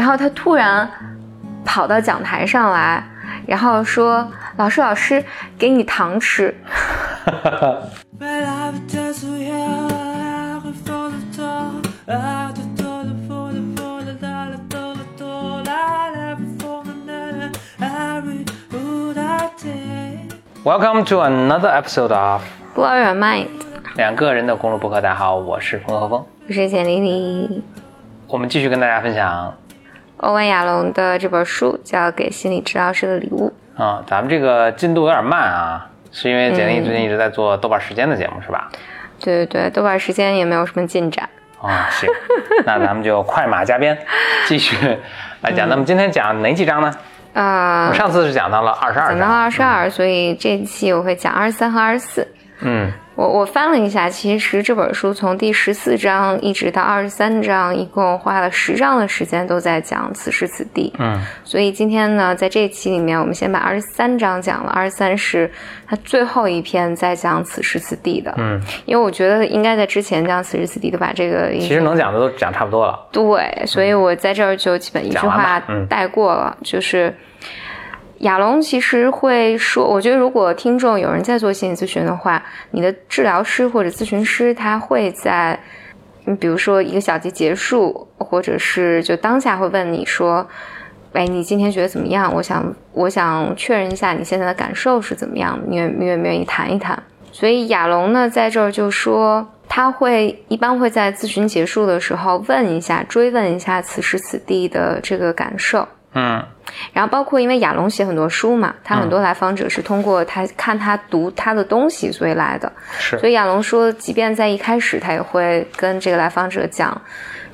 然后他突然跑到讲台上来，然后说：“老师，老师，给你糖吃。Welcome to another episode of Blow your mind，两个人的公路博客。大家好，我是冯和峰。我是简丽丽。我们继续跟大家分享欧文亚龙的这本书叫《给心理治疗师的礼物》。啊、咱们这个进度有点慢啊，是因为简历最近一直在做豆瓣时间的节目，是吧？对对对，豆瓣时间也没有什么进展。啊、行，那咱们就快马加鞭，继续来讲。那么今天讲哪几章呢？啊、我上次是讲到了二十二讲到了，二十二，所以这一期我会讲二十三和二十四。嗯我我翻了一下，其实这本书从第十四章一直到二十三章，一共花了十章的时间都在讲此时此地。嗯所以今天呢，在这一期里面，我们先把二十三章讲了，二十三是它最后一篇在讲此时此地的。嗯，因为我觉得应该在之前讲此时此地的把这个其实能讲的都讲差不多了。对，所以我在这儿就基本一句话嗯带过了，就是亚龙其实会说，我觉得如果听众有人在做心理咨询的话，你的治疗师或者咨询师他会在，你，比如说一个小节结束，或者是就当下会问你说。哎，你今天觉得怎么样？我想，我想确认一下你现在的感受是怎么样，你愿你愿不愿意谈一谈？所以亚龙呢，在这儿就说，他会一般会在咨询结束的时候问一下、追问一下此时此地的这个感受。嗯然后包括因为亚龙写很多书嘛，他很多来访者是通过他看他读他的东西所以来的，是所以亚龙说，即便在一开始，他也会跟这个来访者讲，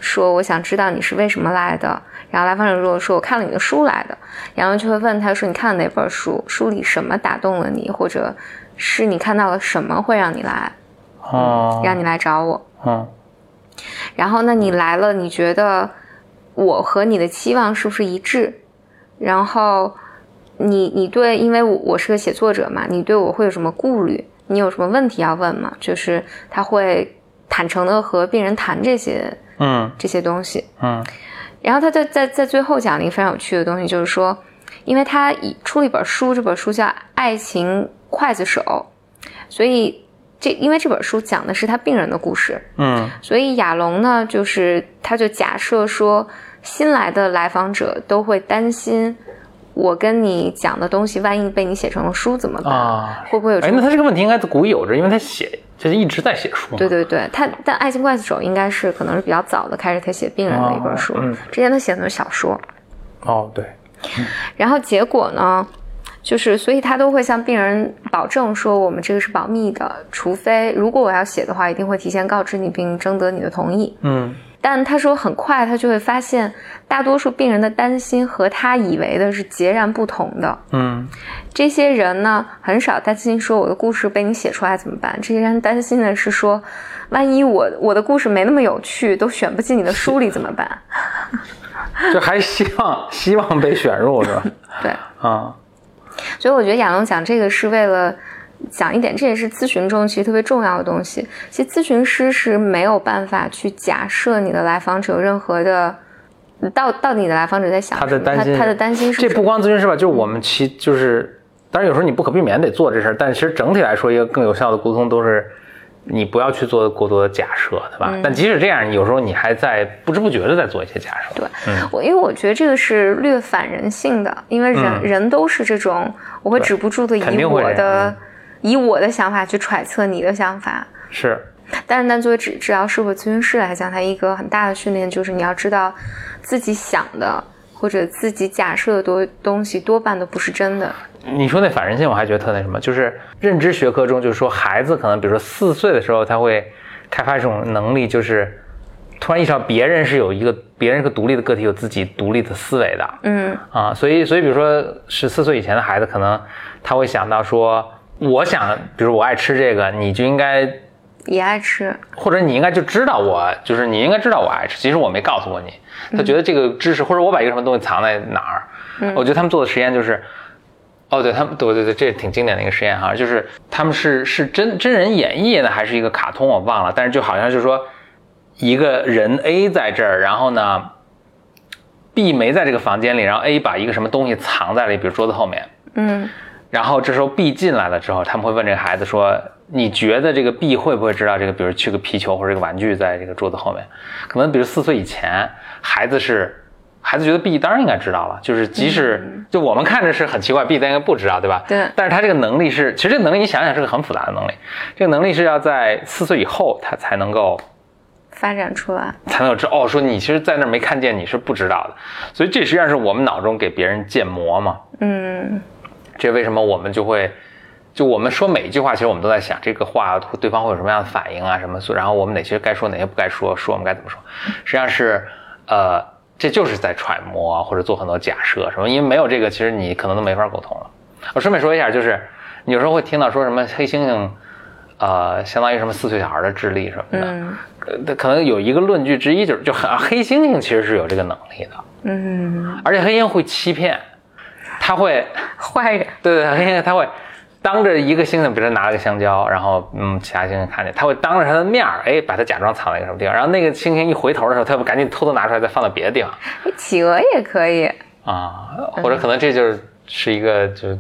说我想知道你是为什么来的。然后来访者如果说我看了你的书来的，亚龙就会问他说你看了哪本书？书里什么打动了你，或者是你看到了什么会让你来，哦让你来找我？嗯然后那你来了，你觉得我和你的期望是不是一致？然后你你对，因为我我是个写作者嘛，你对我会有什么顾虑？你有什么问题要问吗？就是他会坦诚的和病人谈这些嗯这些东西。嗯然后他在在在最后讲了一个非常有趣的东西，就是说，因为他出了一本书，这本书叫《爱情刽子手》，所以这因为这本书讲的是他病人的故事，嗯所以亚龙呢，就是他就假设说，新来的来访者都会担心，我跟你讲的东西，万一被你写成了书怎么办？会不会有这种？那他这个问题应该古已有之，因为他写就是一直在写书。对对对，他但《爱情刽子手》应该是可能是比较早的开始他写病人的一本书，哦嗯之前他写的都是小说。哦，对，然后结果呢，就是所以他都会向病人保证说，我们这个是保密的，除非如果我要写的话，一定会提前告知你并征得你的同意。嗯但他说很快他就会发现，大多数病人的担心和他以为的是截然不同的。嗯这些人呢，很少担心说我的故事被你写出来怎么办？这些人担心的是说，万一我我的故事没那么有趣，都选不进你的书里怎么办？就还希望希望被选入是吧？对，啊所以我觉得亚龙讲这个是为了讲一点，这也是咨询中其实特别重要的东西。其实咨询师是没有办法去假设你的来访者有任何的。到到底你的来访者在想他什么？的担心，他他的担心是这不光咨询师吧，就是我们其就是，当然有时候你不可避免得做这事儿，但其实整体来说，一个更有效的沟通都是你不要去做过多的假设，对吧？但即使这样，有时候你还在不知不觉的在做一些假设。对，嗯我因为我觉得这个是略反人性的，因为人、人都是这种，我会止不住的以我的以我的想法去揣测你的想法。是，但是，但作为治治疗师或咨询师来讲，他一个很大的训练就是你要知道自己想的或者自己假设的多东西多半都不是真的。你说那反人性，我还觉得特那什么，就是认知学科中，就是说孩子可能，比如说四岁的时候，他会开发一种能力，就是突然意识到别人是有一个别人是个独立的个体，有自己独立的思维的。嗯啊，所以所以比如说十四岁以前的孩子，可能他会想到说，我想，比如我爱吃这个，你就应该，也爱吃，或者你应该就知道我，就是你应该知道我爱吃，其实我没告诉过你。他觉得这个知识，或者我把一个什么东西藏在哪儿，我觉得他们做的实验就是。哦，对他们，对对对，这挺经典的一个实验哈，就是他们是是真真人演绎的还是一个卡通，我忘了，但是就好像是说一个人 A 在这儿，然后呢，B 没在这个房间里，然后 A 把一个什么东西藏在了，比如桌子后面，嗯然后这时候 B 进来了之后，他们会问这个孩子说：“你觉得这个 B 会不会知道这个，比如去个皮球或者这个玩具在这个桌子后面？可能比如四岁以前，孩子是孩子觉得 B 当然应该知道了，就是即使、就我们看着是很奇怪，B 但应该不知道，对吧？对。但是他这个能力是，其实这个能力你想想是个很复杂的能力，这个能力是要在四岁以后他才能够发展出来，才能有知哦，说你其实在那儿没看见，你是不知道的，所以这实际上是我们脑中给别人建模嘛。嗯。这为什么我们就会，就我们说每一句话，其实我们都在想这个话对方会有什么样的反应啊，什么，然后我们哪些该说，哪些不该说，说我们该怎么说，实际上是，呃，这就是在揣摩或者做很多假设什么，因为没有这个，其实你可能都没法沟通了。我顺便说一下，就是你有时候会听到说什么黑猩猩，呃，相当于什么四岁小孩的智力什么的，嗯呃，可能有一个论据之一就是，就很黑猩猩其实是有这个能力的，嗯，而且黑猩猩会欺骗，他会。坏人，对对，黑猩猩他会当着一个猩猩，比如说拿了个香蕉，然后嗯，其他猩猩看见，他会当着他的面儿，哎，把它假装藏在一个什么地方，然后那个猩猩一回头的时候，他会赶紧偷偷拿出来，再放到别的地方企鹅也可以，啊，或者可能这就是是一个就。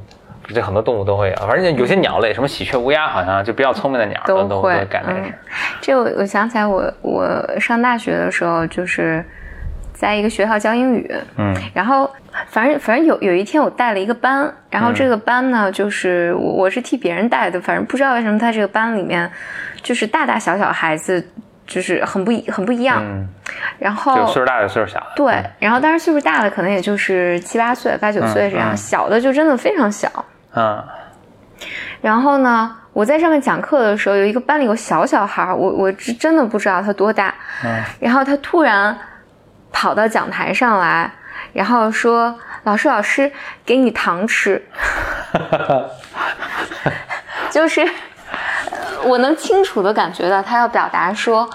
这很多动物都会有，反正有些鸟类，什么喜鹊、乌鸦，好像就比较聪明的鸟都都会会干这个事儿。这我我想起来我，我上大学的时候，就是在一个学校教英语，嗯。然后反正反正有有一天我带了一个班，然后这个班呢，就是我我是替别人带的，反正不知道为什么他这个班里面就是大大小小孩子就是很不一很不一样，嗯，然就后岁数大的岁数小。的。对，然后当然岁数大的可能也就是七八岁、八九岁这样，嗯嗯。小的就真的非常小。嗯。然后呢，我在上面讲课的时候，有一个班里有小小孩儿，我我真真的不知道他多大。嗯。然后他突然跑到讲台上来，然后说：“老师，老师，给你糖吃。” 就是呃我能清楚的感觉到他要表达说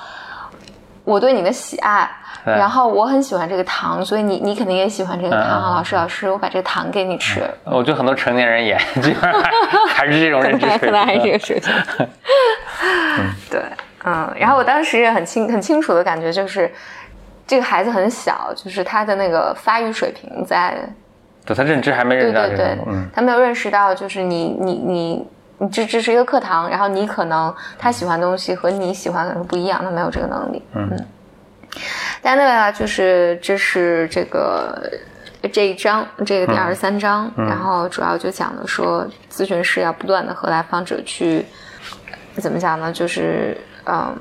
我对你的喜爱。然后我很喜欢这个糖，所以你你肯定也喜欢这个糖老师老师，我把这个糖给你吃。我觉得很多成年人也 基本上还 还是这种认知水可能还是这平。个水平。对，嗯，然后我当时也很清很清楚的感觉就是，这个孩子很小，就是他的那个发育水平在，对他认知还没认对对对识到这种，，嗯他没有认识到，就是你你你你这这是一个课堂，然后你可能他喜欢的东西和你喜欢的是不一样，他没有这个能力，嗯嗯但那个啊，就是这是这个这一章，这个第二十三章，然后主要就讲的说，咨询师要不断的和来访者去怎么讲呢？就是嗯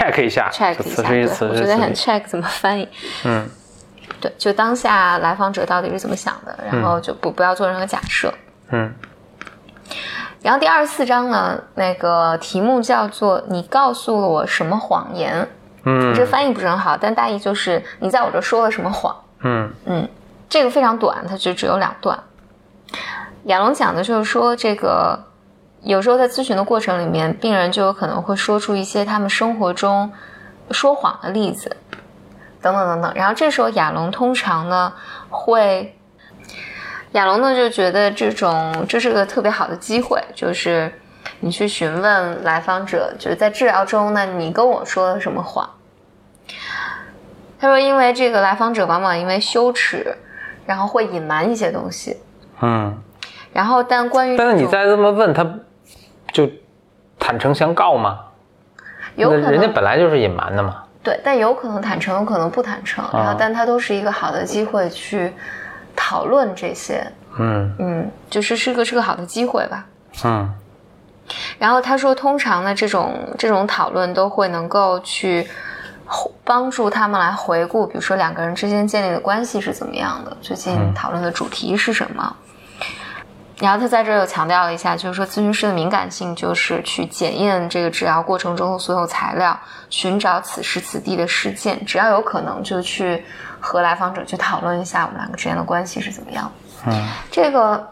，check 一下，check 一下，我觉得很 check 怎么翻译？嗯对，就当下来访者到底是怎么想的，然后就不不要做任何假设。嗯然后第二十四章呢，那个题目叫做“你告诉了我什么谎言”，嗯这翻译不是很好，但大意就是你在我这说了什么谎。嗯嗯，这个非常短，它就只有两段。亚龙讲的就是说，这个有时候在咨询的过程里面，病人就有可能会说出一些他们生活中说谎的例子，等等等等。然后这时候亚龙通常呢会，亚龙呢就觉得这种这是个特别好的机会，就是你去询问来访者，就是在治疗中呢，你跟我说了什么谎。他说，因为这个来访者往往因为羞耻，然后会隐瞒一些东西。嗯，然后，但关于但是你再这么问他，就坦诚相告吗？有可能人家本来就是隐瞒的嘛。对，但有可能坦诚，有可能不坦诚。然后，但它都是一个好的机会去讨论这些。嗯嗯，就是是个是个好的机会吧。嗯然后他说，通常呢，这种这种讨论都会能够去帮助他们来回顾，比如说两个人之间建立的关系是怎么样的，最近讨论的主题是什么。然后他在这又强调了一下，就是说咨询师的敏感性就是去检验这个治疗过程中的所有材料，寻找此时此地的事件，只要有可能就去和来访者去讨论一下我们两个之间的关系是怎么样的。嗯这个，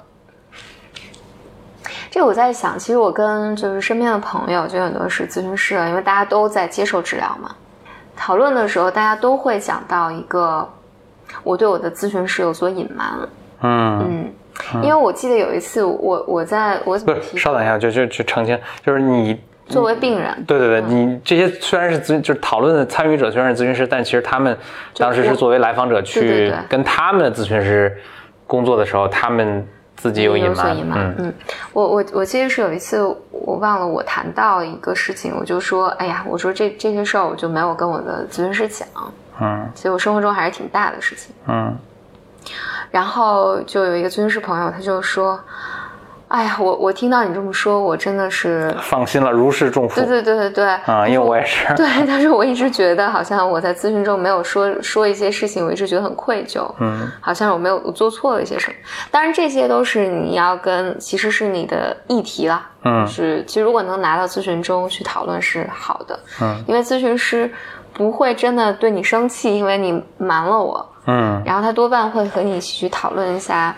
这个我在想，其实我跟就是身边的朋友，就很多是咨询师了，因为大家都在接受治疗嘛。讨论的时候，大家都会讲到一个，我对我的咨询师有所隐瞒。嗯，嗯，因为我记得有一次我，我在我怎不是，稍等一下，就就去澄清，就是你作为病人，对对对，你这些虽然是咨就是讨论的参与者虽然是咨询师，但其实他们当时是作为来访者去对跟他们的咨询师工作的时候，他们自己有隐瞒，隐瞒。嗯。嗯，我我我记得是有一次我忘了我谈到一个事情，我就说，哎呀，我说这这些事儿我就没有跟我的咨询师讲，嗯。所以我生活中还是挺大的事情。嗯然后就有一个咨询师朋友，他就说，哎呀，我我听到你这么说，我真的是，放心了，如释重负对对对对对，啊，因为我也是，对，但是我一直觉得好像我在咨询中没有说说一些事情，我一直觉得很愧疚，嗯好像我没有我做错了一些什么。当然这些都是你要跟其实是你的议题啦，嗯是其实如果能拿到咨询中去讨论是好的，嗯因为咨询师不会真的对你生气，因为你瞒了我，嗯。然后他多半会和你一起去讨论一下，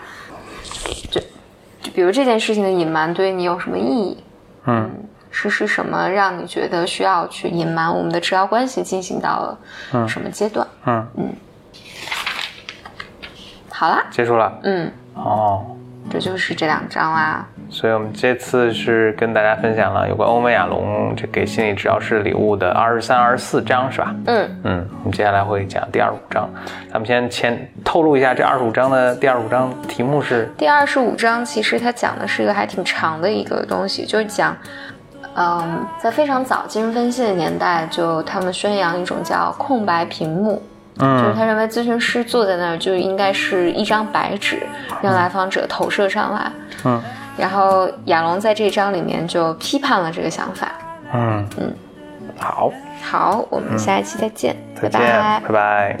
就就比如这件事情的隐瞒对你有什么意义，嗯。是是什么让你觉得需要去隐瞒我们的治疗关系进行到了什么阶段？嗯，好啦，结束了，嗯，哦。这就是这两章啦。所以我们这次是跟大家分享了有关欧美亚龙这给心理治疗师礼物的二十三、二十四章，是吧？嗯，嗯，我们接下来会讲第二十五章。咱们先前透露一下，这二十五章的第二十五章题目是第二十五章其实它讲的是一个还挺长的一个东西，就是讲，嗯，在非常早精神分析的年代，就他们宣扬一种叫空白屏幕。就是嗯他认为咨询师坐在那儿就应该是一张白纸，让来访者投射上来。嗯然后亚龙在这章里面就批判了这个想法。嗯。嗯，好，好，我们下一期再见，再见，拜拜。拜拜